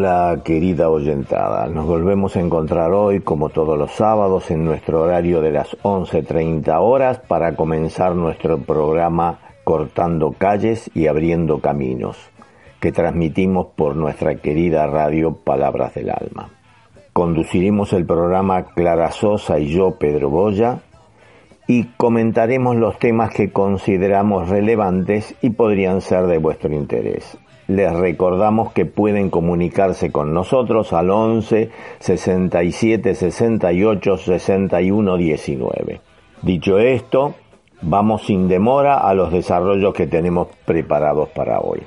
Hola querida oyentada, nos volvemos a encontrar hoy como todos los sábados en nuestro horario de las 11.30 horas para comenzar nuestro programa Cortando calles y abriendo caminos, que transmitimos por nuestra querida radio Palabras del Alma. Conduciremos el programa Clara Sosa y yo, Pedro Boya, y comentaremos los temas que consideramos relevantes y podrían ser de vuestro interés les recordamos que pueden comunicarse con nosotros al 11 67 68 61 19. Dicho esto, vamos sin demora a los desarrollos que tenemos preparados para hoy.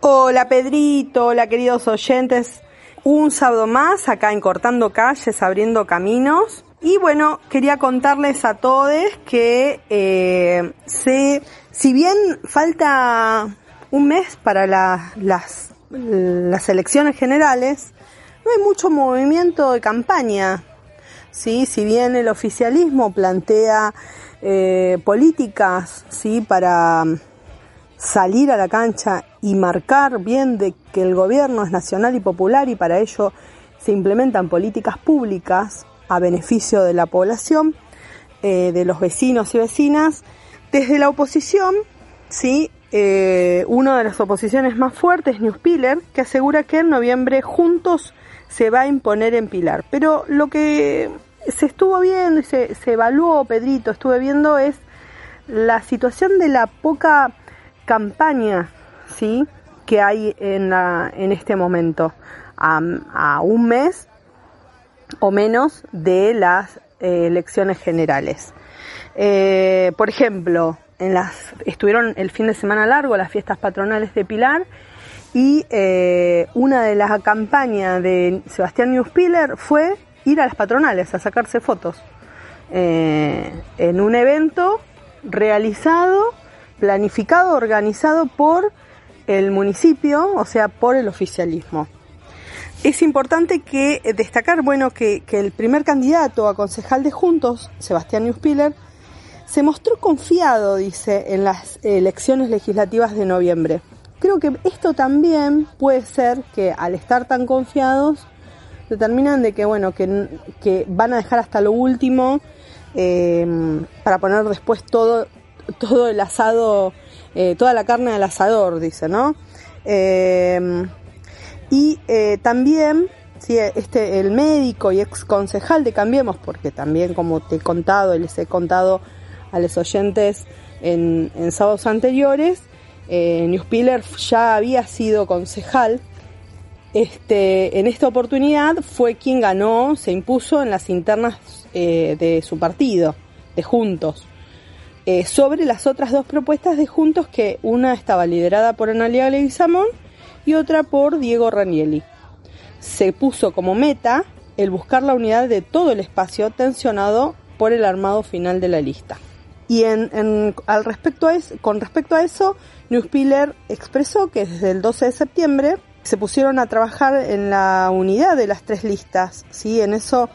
Hola Pedrito, hola queridos oyentes. Un sábado más acá en Cortando Calles, abriendo caminos. Y bueno, quería contarles a todos que eh, se, si bien falta un mes para las, las elecciones generales, no hay mucho movimiento de campaña. ¿sí? Si bien el oficialismo plantea eh, políticas ¿sí? para salir a la cancha y marcar bien de que el gobierno es nacional y popular y para ello se implementan políticas públicas a beneficio de la población, eh, de los vecinos y vecinas, desde la oposición, ¿sí? Eh, una de las oposiciones más fuertes, Newspiller, que asegura que en noviembre juntos se va a imponer en Pilar. Pero lo que se estuvo viendo y se, evaluó, Pedrito, estuve viendo es la situación de la poca campaña, ¿sí? que hay en, la, en este momento, a, un mes o menos de las eh, elecciones generales. Eh, por ejemplo, en las, estuvieron el fin de semana largo las fiestas patronales de Pilar y eh, una de las campañas de Sebastián Newspiller fue ir a las patronales a sacarse fotos eh, en un evento realizado, planificado, organizado por el municipio, o sea, por el oficialismo. Es importante que destacar, bueno, que, que el primer candidato a concejal de Juntos, Sebastián Newspiller, se mostró confiado, dice, en las elecciones legislativas de noviembre. Creo que esto también puede ser que al estar tan confiados determinan de que bueno que, que van a dejar hasta lo último em, para poner después todo todo el asado eh, toda la carne al asador dice no em, y eh, también sí, este el médico y ex concejal de Cambiemos porque también como te he contado y les he contado a los oyentes en, sábados anteriores. Eh, Newspiller ya había sido concejal. Este, en esta oportunidad fue quien ganó, se impuso en las internas eh, de su partido, de Juntos, eh, sobre las otras dos propuestas de Juntos, que una estaba liderada por Analia Leguizamón y otra por Diego Ranielli. Se puso como meta el buscar la unidad de todo el espacio tensionado por el armado final de la lista. Y en, al respecto a con respecto a eso, Newspiller expresó que desde el 12 de septiembre se pusieron a trabajar en la unidad de las tres listas. ¿sí? En eso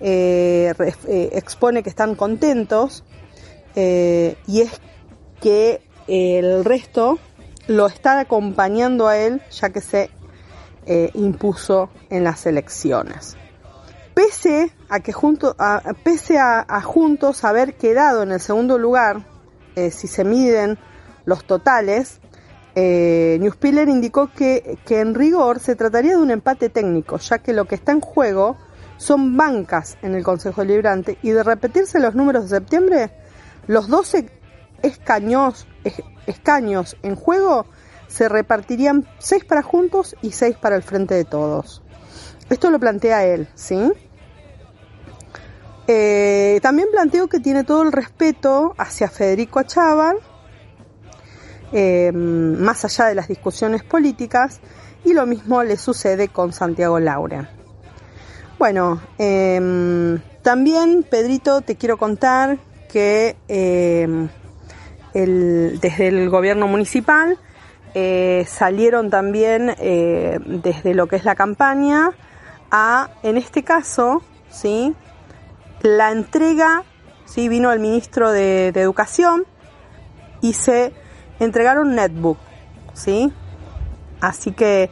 eh, eh, expone que están contentos eh, y es que el resto lo está acompañando a él ya que se impuso en las elecciones pese a que junto, a, pese a, juntos haber quedado en el segundo lugar, eh, si se miden los totales, eh, Newspiller indicó que, que en rigor se trataría de un empate técnico, ya que lo que está en juego son bancas en el Consejo Librante y de repetirse los números de septiembre, los 12 escaños, escaños en juego se repartirían 6 para Juntos y 6 para el Frente de Todos. Esto lo plantea él, ¿sí? Eh, también planteo que tiene todo el respeto hacia Federico Achával, eh, más allá de las discusiones políticas, y lo mismo le sucede con Santiago Laura. Bueno, em, también, Pedrito, te quiero contar que em, desde el gobierno municipal eh, salieron también eh, desde lo que es la campaña a, en este caso, ¿sí? La entrega, ¿sí? vino el ministro de, Educación y se entregaron netbook, ¿sí? Así que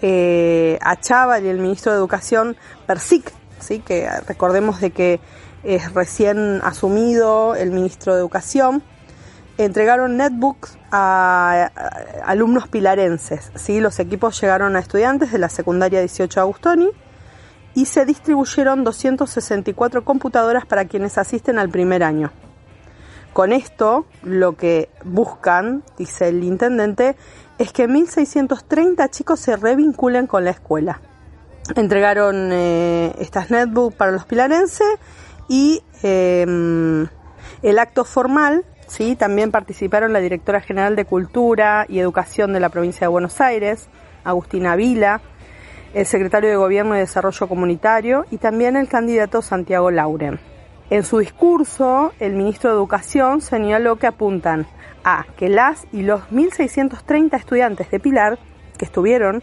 eh, a Chaval y el ministro de Educación, Persic, ¿sí? que recordemos de que es recién asumido el ministro de Educación, entregaron netbooks a, alumnos pilarenses. ¿sí? Los equipos llegaron a estudiantes de la secundaria 18 Agustoni y se distribuyeron 264 computadoras para quienes asisten al primer año. Con esto, lo que buscan, dice el intendente, es que 1.630 chicos se revinculen con la escuela. Entregaron eh, estas netbooks para los pilarenses y em, el acto formal, ¿sí? también participaron la directora general de Cultura y Educación de la provincia de Buenos Aires, Agustina Vila, el secretario de Gobierno y Desarrollo Comunitario y también el candidato Santiago Lauren. En su discurso, el ministro de Educación señaló que apuntan a que las y los 1.630 estudiantes de Pilar que estuvieron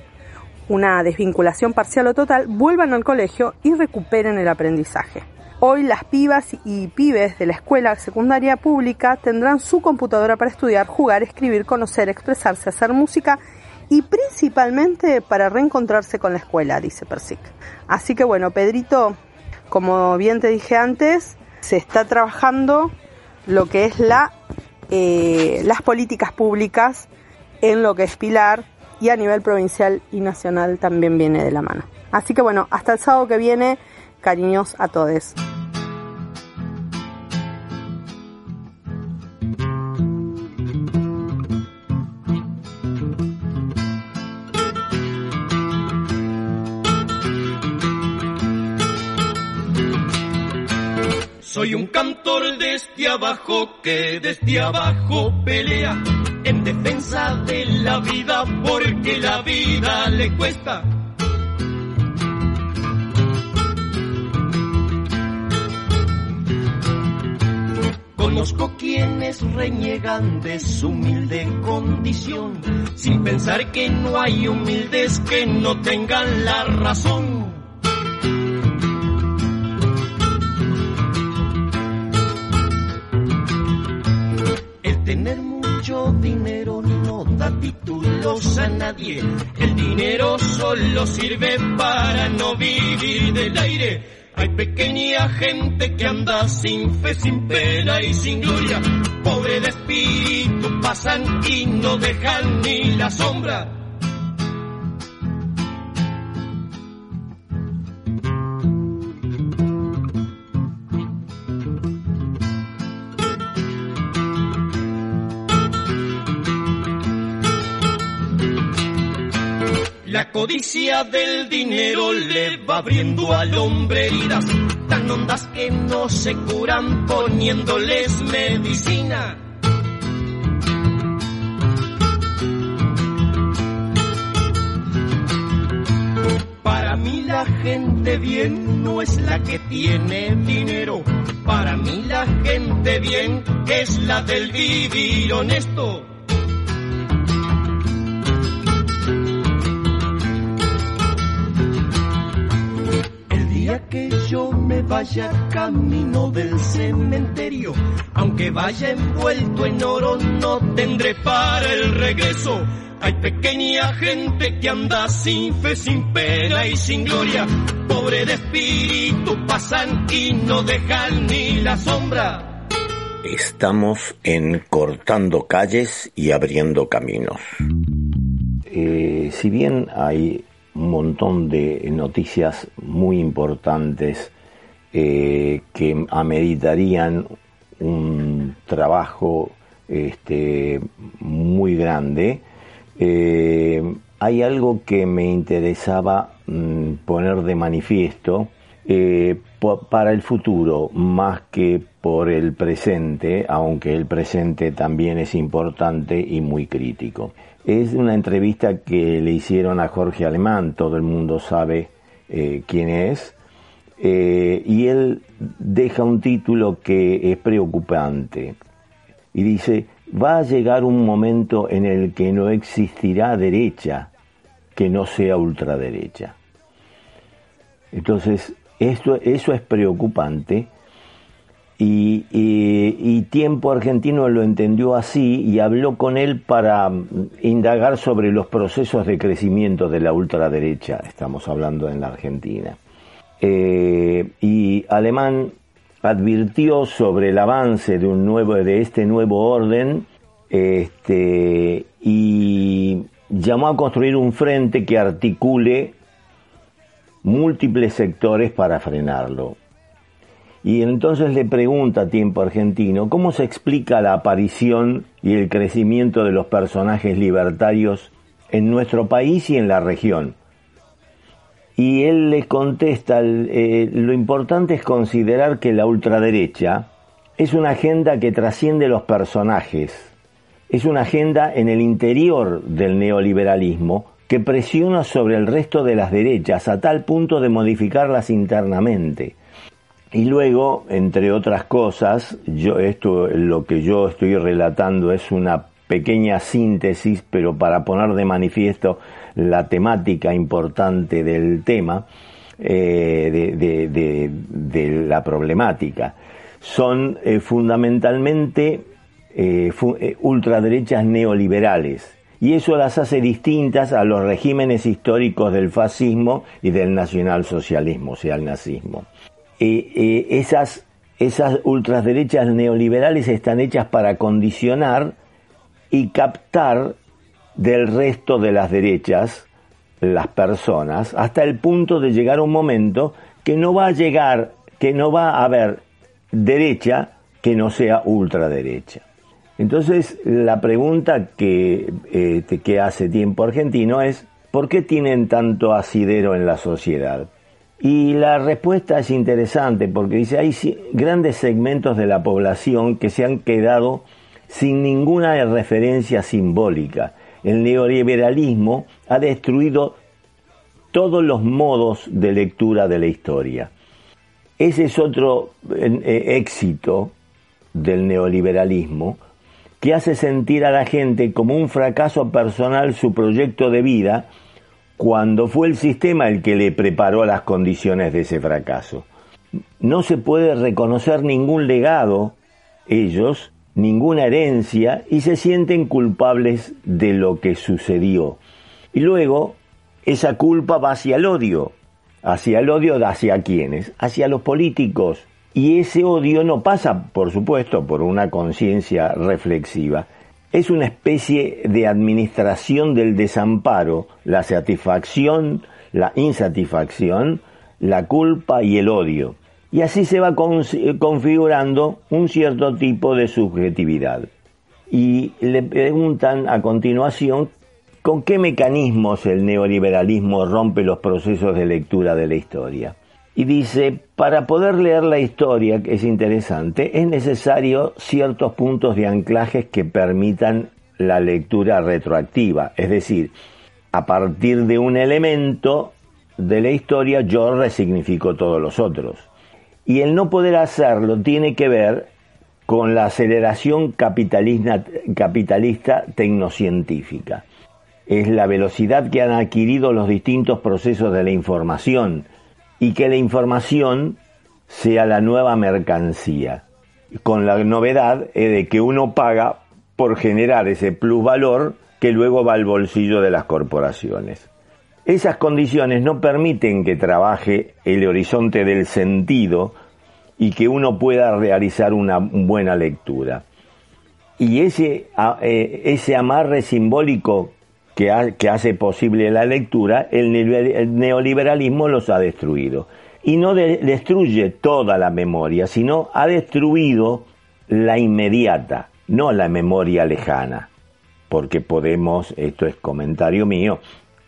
una desvinculación parcial o total vuelvan al colegio y recuperen el aprendizaje. Hoy las pibas y pibes de la escuela secundaria pública tendrán su computadora para estudiar, jugar, escribir, conocer, expresarse, hacer música y principalmente para reencontrarse con la escuela, dice Persic. Así que bueno, Pedrito, como bien te dije antes, se está trabajando lo que es la, eh, las políticas públicas en lo que es Pilar y a nivel provincial y nacional también viene de la mano. Así que bueno, hasta el sábado que viene, cariños a todos. Desde abajo que desde abajo pelea en defensa de la vida porque la vida le cuesta. Conozco quienes reniegan de su humilde condición, sin pensar que no hay humildes que no tengan la razón. El dinero solo sirve para no vivir del aire. Hay pequeña gente que anda sin fe, sin pena y sin gloria. Pobre de espíritu pasan y no dejan ni la sombra La codicia del dinero le va abriendo al hombre heridas tan hondas que no se curan poniéndoles medicina. Para mí la gente bien no es la que tiene dinero. Para mí la gente bien es la del vivir honesto. Yo me vaya camino del cementerio, aunque vaya envuelto en oro, no tendré para el regreso. Hay pequeña gente que anda sin fe, sin pena y sin gloria. Pobre de espíritu pasan y no dejan ni la sombra. Estamos en cortando calles y abriendo caminos. Eh, si bien hay un montón de noticias muy importantes eh, que ameritarían un trabajo este, muy grande. Eh, hay algo que me interesaba mm, poner de manifiesto eh, para el futuro, más que por el presente, aunque el presente también es importante y muy crítico. Es una entrevista que le hicieron a Jorge Alemán, todo el mundo sabe eh, quién es, eh, y él deja un título que es preocupante y dice, va a llegar un momento en el que no existirá derecha que no sea ultraderecha. Entonces, eso es preocupante y, Tiempo Argentino lo entendió así y habló con él para mm, indagar sobre los procesos de crecimiento de la ultraderecha, estamos hablando en la Argentina. Eh, y Alemán advirtió sobre el avance de, un nuevo, de este nuevo orden este, y llamó a construir un frente que articule múltiples sectores para frenarlo. Y entonces le pregunta a Tiempo Argentino, ¿cómo se explica la aparición y el crecimiento de los personajes libertarios en nuestro país y en la región? Y él le contesta, eh, lo importante es considerar que la ultraderecha es una agenda que trasciende los personajes, es una agenda en el interior del neoliberalismo que presiona sobre el resto de las derechas a tal punto de modificarlas internamente. Y luego, entre otras cosas, yo esto lo que yo estoy relatando es una pequeña síntesis, pero para poner de manifiesto la temática importante del tema, eh, de, la problemática. Son eh, fundamentalmente eh, ultraderechas neoliberales y eso las hace distintas a los regímenes históricos del fascismo y del nacionalsocialismo, o sea, el nazismo. Eh, esas, esas ultraderechas neoliberales están hechas para condicionar y captar del resto de las derechas las personas hasta el punto de llegar a un momento que no va a llegar, que no va a haber derecha que no sea ultraderecha. Entonces, la pregunta que, que hace tiempo argentino es, ¿por qué tienen tanto asidero en la sociedad? Y la respuesta es interesante porque dice, hay grandes segmentos de la población que se han quedado sin ninguna referencia simbólica. El neoliberalismo ha destruido todos los modos de lectura de la historia. Ese es otro eh, éxito del neoliberalismo que hace sentir a la gente como un fracaso personal su proyecto de vida cuando fue el sistema el que le preparó las condiciones de ese fracaso. No se puede reconocer ningún legado, ellos, ninguna herencia, y se sienten culpables de lo que sucedió. Y luego, esa culpa va hacia el odio. ¿Hacia el odio hacia quiénes? Hacia los políticos. Y ese odio no pasa, por supuesto, por una conciencia reflexiva, es una especie de administración del desamparo, la satisfacción, la insatisfacción, la culpa y el odio. Y así se va configurando un cierto tipo de subjetividad. Y le preguntan a continuación con qué mecanismos el neoliberalismo rompe los procesos de lectura de la historia y dice, para poder leer la historia, que es interesante, es necesario ciertos puntos de anclajes que permitan la lectura retroactiva, es decir, a partir de un elemento de la historia yo resignifico todos los otros. Y el no poder hacerlo tiene que ver con la aceleración capitalista, capitalista tecnocientífica. Es la velocidad que han adquirido los distintos procesos de la información, y que la información sea la nueva mercancía, con la novedad de que uno paga por generar ese plusvalor que luego va al bolsillo de las corporaciones. Esas condiciones no permiten que trabaje el horizonte del sentido y que uno pueda realizar una buena lectura. Y ese, eh, ese amarre simbólico que, hace posible la lectura, el, neoliberalismo los ha destruido. Y no destruye toda la memoria, sino ha destruido la inmediata, no la memoria lejana. Porque podemos, esto es comentario mío,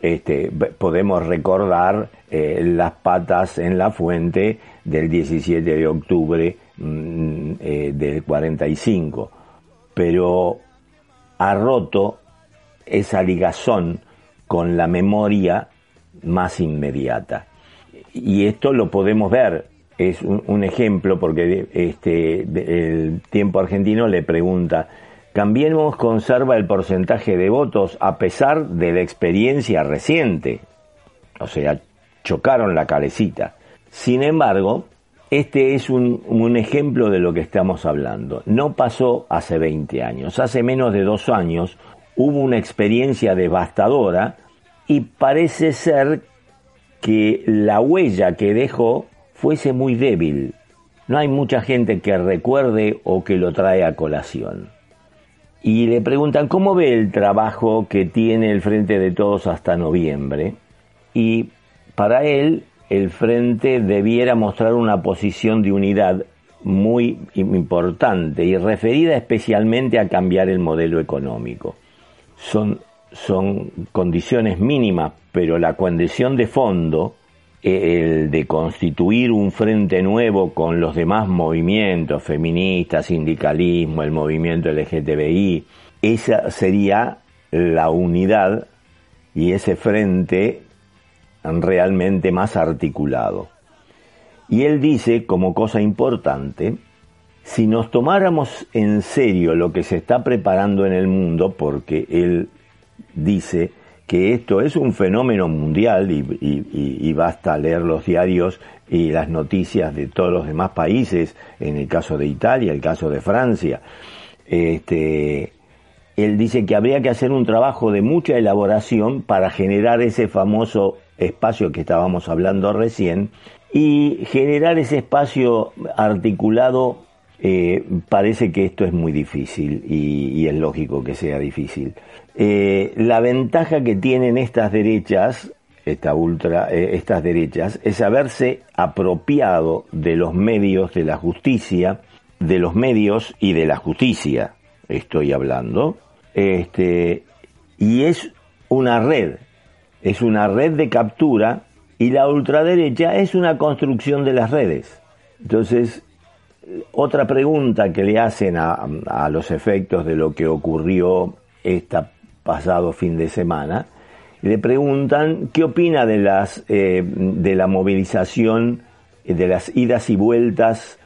este, podemos recordar eh, las patas en la fuente del 17 de octubre mm, eh, del 45, pero ha roto esa ligazón con la memoria más inmediata. y esto lo podemos ver, es un, ejemplo porque este, el tiempo argentino le pregunta, Cambiemos conserva el porcentaje de votos a pesar de la experiencia reciente. O sea, chocaron la calecita. Sin embargo, este es un, un, ejemplo de lo que estamos hablando. No pasó hace 20 años. Hace menos de dos años hubo una experiencia devastadora y parece ser que la huella que dejó fuese muy débil. No hay mucha gente que recuerde o que lo trae a colación y le preguntan cómo ve el trabajo que tiene el Frente de Todos hasta noviembre. Y para él, el Frente debiera mostrar una posición de unidad muy importante y referida especialmente a cambiar el modelo económico. Son, son condiciones mínimas, pero la condición de fondo el de constituir un frente nuevo con los demás movimientos, feministas, sindicalismo, el movimiento LGTBI, esa sería la unidad y ese frente realmente más articulado. Y él dice, como cosa importante, si nos tomáramos en serio lo que se está preparando en el mundo, porque él dice, que esto es un fenómeno mundial y, basta leer los diarios y las noticias de todos los demás países, en el caso de Italia, el caso de Francia. Este, él dice que habría que hacer un trabajo de mucha elaboración para generar ese famoso espacio que estábamos hablando recién y generar ese espacio articulado eh, parece que esto es muy difícil y, es lógico que sea difícil. Eh, la ventaja que tienen estas derechas, esta ultra, eh, estas derechas, es haberse apropiado de los medios de la justicia, de los medios y de la justicia, estoy hablando, este, y es una red, es una red de captura y la ultraderecha es una construcción de las redes. Entonces, otra pregunta que le hacen a, los efectos de lo que ocurrió este pasado fin de semana, le preguntan qué opina de las eh, de la movilización, de las idas y vueltas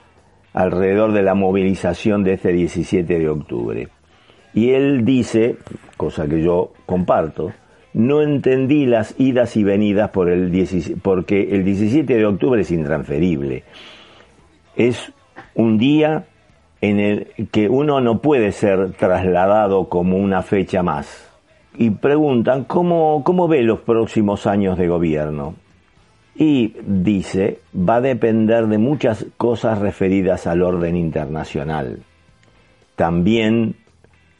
alrededor de la movilización de este 17 de octubre. Y él dice, cosa que yo comparto, no entendí las idas y venidas por el porque el 17 de octubre es intransferible. Es un día en el que uno no puede ser trasladado como una fecha más. Y preguntan, ¿cómo, cómo ve los próximos años de gobierno? Y dice, va a depender de muchas cosas referidas al orden internacional. También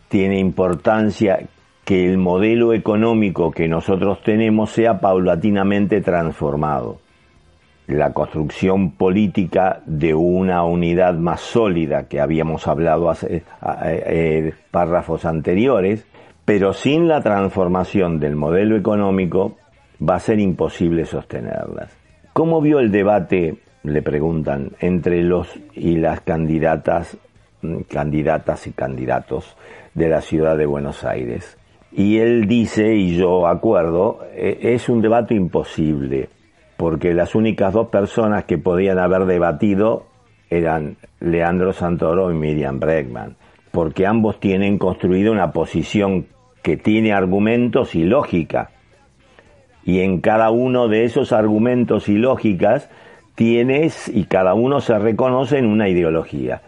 tiene importancia que el modelo económico que nosotros tenemos sea paulatinamente transformado la construcción política de una unidad más sólida que habíamos hablado hace eh, párrafos anteriores, pero sin la transformación del modelo económico va a ser imposible sostenerlas. ¿Cómo vio el debate, le preguntan, entre los y las candidatas, mm, candidatas y candidatos de la ciudad de Buenos Aires? Y él dice, y yo acuerdo, e, es un debate imposible porque las únicas dos personas que podían haber debatido eran Leandro Santoro y Miriam Bregman, porque ambos tienen construido una posición que tiene argumentos y lógica. Y en cada uno de esos argumentos y lógicas tienes y cada uno se reconoce en una ideología.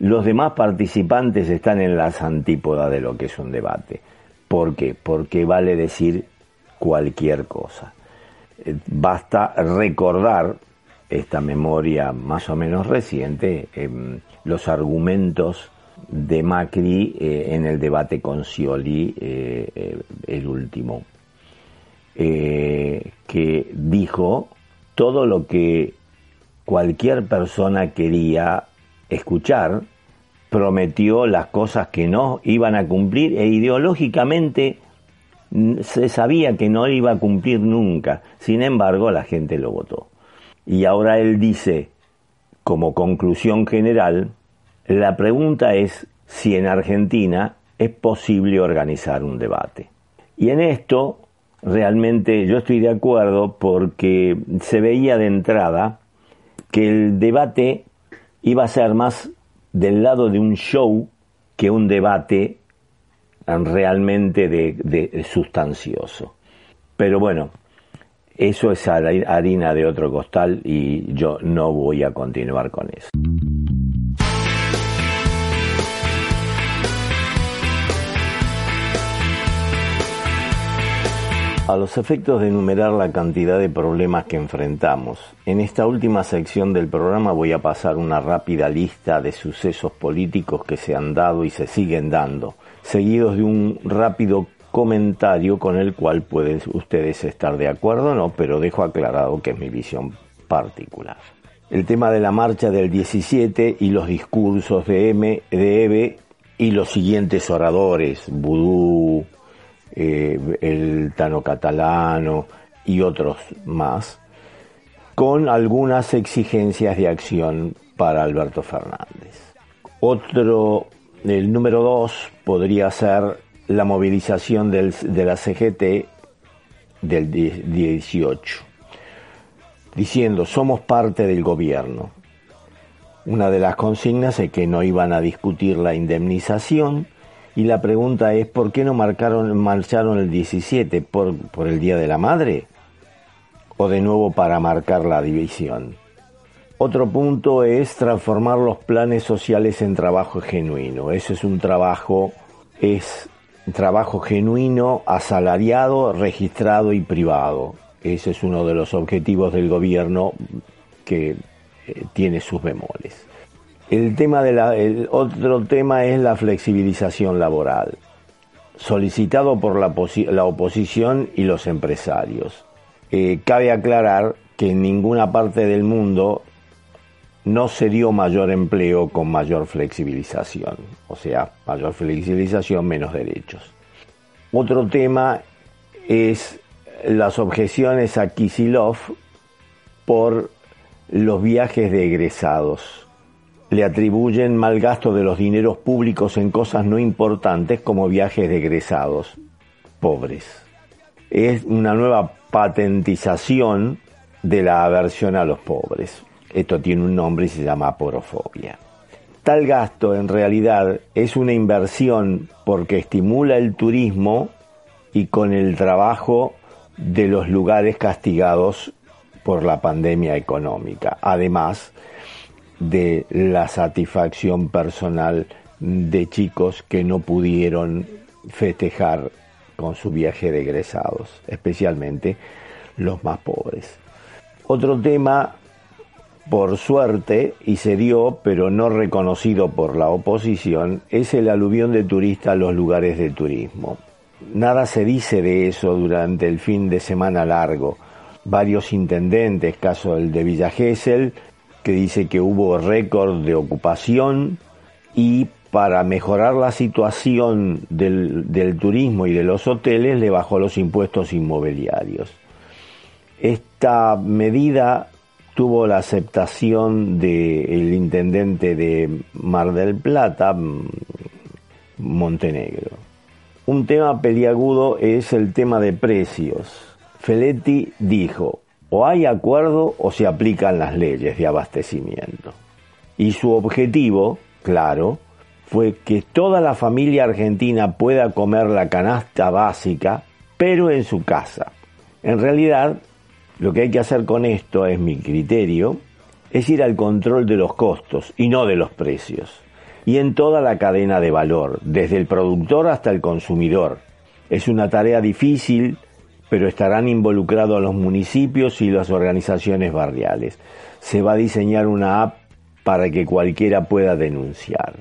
Los demás participantes están en las antípodas de lo que es un debate. ¿Por qué? Porque vale decir cualquier cosa. Eh, basta recordar esta memoria más o menos reciente, em, los argumentos de Macri eh, en el debate con Scioli, eh, el último, que dijo todo lo que cualquier persona quería escuchar, prometió las cosas que no iban a cumplir e ideológicamente se sabía que no iba a cumplir nunca, sin embargo la gente lo votó. Y ahora él dice, como conclusión general, la pregunta es si en Argentina es posible organizar un debate. Y en esto realmente yo estoy de acuerdo porque se veía de entrada que el debate iba a ser más del lado de un show que un debate realmente de, sustancioso. Pero bueno, eso es harina de otro costal y yo no voy a continuar con eso. A los efectos de enumerar la cantidad de problemas que enfrentamos, en esta última sección del programa voy a pasar una rápida lista de sucesos políticos que se han dado y se siguen dando, seguidos de un rápido comentario con el cual pueden ustedes estar de acuerdo o no, pero dejo aclarado que es mi visión particular. El tema de la marcha del 17 y los discursos de M, de Eve y los siguientes oradores, Vudú, eh, el Tano Catalano y otros más, con algunas exigencias de acción para Alberto Fernández. Otro, el número dos, podría ser la movilización del, de la CGT del 18, diciendo somos parte del gobierno. Una de las consignas es que no iban a discutir la indemnización, y la pregunta es, ¿por qué no marcaron, marcharon el 17? ¿Por, ¿Por el Día de la Madre? ¿O de nuevo para marcar la división? Otro punto es transformar los planes sociales en trabajo genuino. Ese es un trabajo, es trabajo genuino, asalariado, registrado y privado. Ese es uno de los objetivos del gobierno que eh, tiene sus bemoles. El tema de la, el otro tema es la flexibilización laboral, solicitado por la, oposición y los empresarios. Eh, cabe aclarar que en ninguna parte del mundo no se dio mayor empleo con mayor flexibilización, o sea, mayor flexibilización, menos derechos. Otro tema es las objeciones a Kisilov por los viajes de egresados le atribuyen mal gasto de los dineros públicos en cosas no importantes como viajes de egresados pobres. Es una nueva patentización de la aversión a los pobres. Esto tiene un nombre y se llama porofobia. Tal gasto en realidad es una inversión porque estimula el turismo y con el trabajo de los lugares castigados por la pandemia económica. Además, de la satisfacción personal de chicos que no pudieron festejar con su viaje de egresados, especialmente los más pobres. Otro tema, por suerte, y se dio, pero no reconocido por la oposición, es el aluvión de turistas a los lugares de turismo. Nada se dice de eso durante el fin de semana largo. Varios intendentes, caso el de Villa Gesell, que dice que hubo récord de ocupación y para mejorar la situación del, turismo y de los hoteles le bajó los impuestos inmobiliarios. Esta medida tuvo la aceptación del intendente de Mar del Plata, Montenegro. Un tema peliagudo es el tema de precios. Feletti dijo, o hay acuerdo o se aplican las leyes de abastecimiento. Y su objetivo, claro, fue que toda la familia argentina pueda comer la canasta básica, pero en su casa. En realidad, lo que hay que hacer con esto, es mi criterio, es ir al control de los costos y no de los precios. Y en toda la cadena de valor, desde el productor hasta el consumidor. Es una tarea difícil, pero estarán involucrados los municipios y las organizaciones barriales. Se va a diseñar una app para que cualquiera pueda denunciar.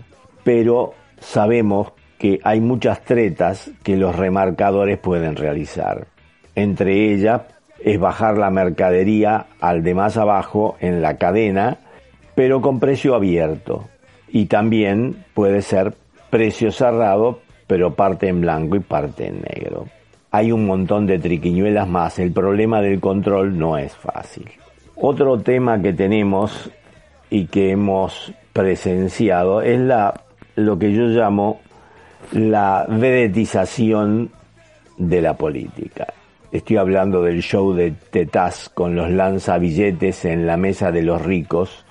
Pero sabemos que hay muchas tretas que los remarcadores pueden realizar. Entre ellas es bajar la mercadería al de más abajo en la cadena, pero con precio abierto. Y también puede ser precio cerrado, pero parte en blanco y parte en negro hay un montón de triquiñuelas más. El problema del control no es fácil. Otro tema que tenemos y que hemos presenciado es la, lo que yo llamo la vedetización de la política. Estoy hablando del show de Tetaz con los lanzabilletes en la mesa de los ricos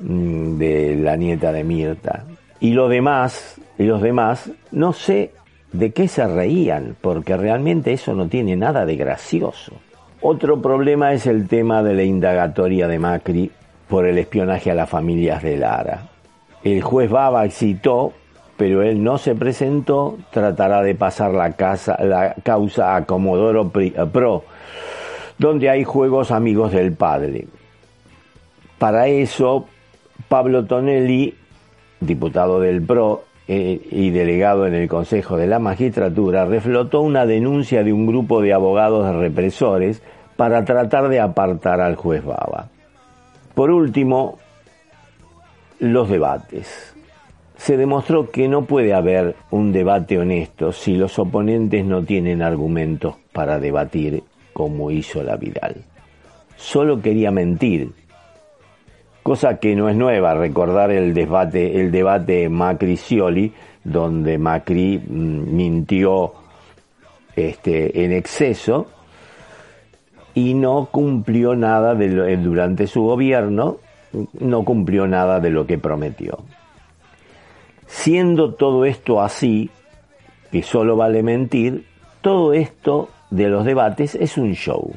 mm, de la nieta de Mirta. Y los demás, y los demás, no sé de qué se reían, porque realmente eso no tiene nada de gracioso. Otro problema es el tema de la indagatoria de Macri por el espionaje a las familias de Lara. El juez Baba citó pero él no se presentó, tratará de pasar la, causa a Comodoro Pro, donde hay juegos amigos del padre. Para eso, Pablo Tonelli, diputado del PRO eh, y delegado en el Consejo de la Magistratura, reflotó una denuncia de un grupo de abogados represores para tratar de apartar al juez Baba. Por último, los debates se demostró que no puede haber un debate honesto si los oponentes no tienen argumentos para debatir como hizo la Vidal. Solo quería mentir, cosa que no es nueva, recordar el debate, el debate Macri-Scioli, donde Macri mm, mintió este, en exceso y no cumplió nada de durante su gobierno, no cumplió nada de lo que prometió. Siendo todo esto así, que solo vale mentir, todo esto de los debates es un show.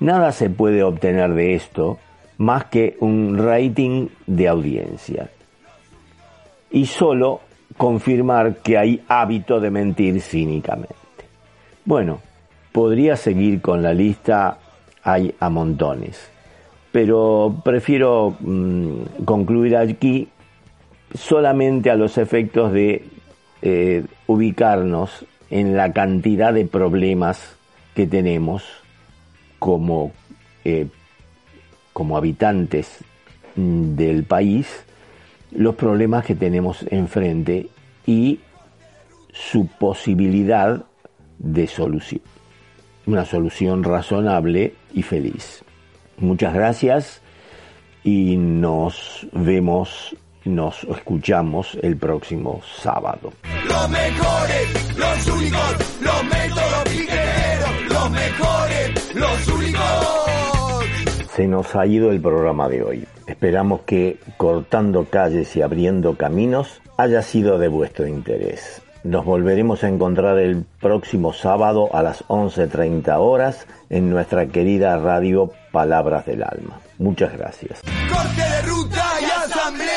Nada se puede obtener de esto más que un rating de audiencia. Y solo confirmar que hay hábito de mentir cínicamente. Bueno, podría seguir con la lista, hay a montones, pero prefiero mm, concluir aquí solamente a los efectos de eh, ubicarnos en la cantidad de problemas que tenemos como, eh, como habitantes del país, los problemas que tenemos enfrente y su posibilidad de solución. Una solución razonable y feliz. Muchas gracias y nos vemos nos escuchamos el próximo sábado. Los mejores, los únicos, los métodos los mejores, los únicos. Se nos ha ido el programa de hoy. Esperamos que cortando calles y abriendo caminos haya sido de vuestro interés. Nos volveremos a encontrar el próximo sábado a las 11.30 horas en nuestra querida radio Palabras del Alma. Muchas gracias. Corte de ruta y asamblea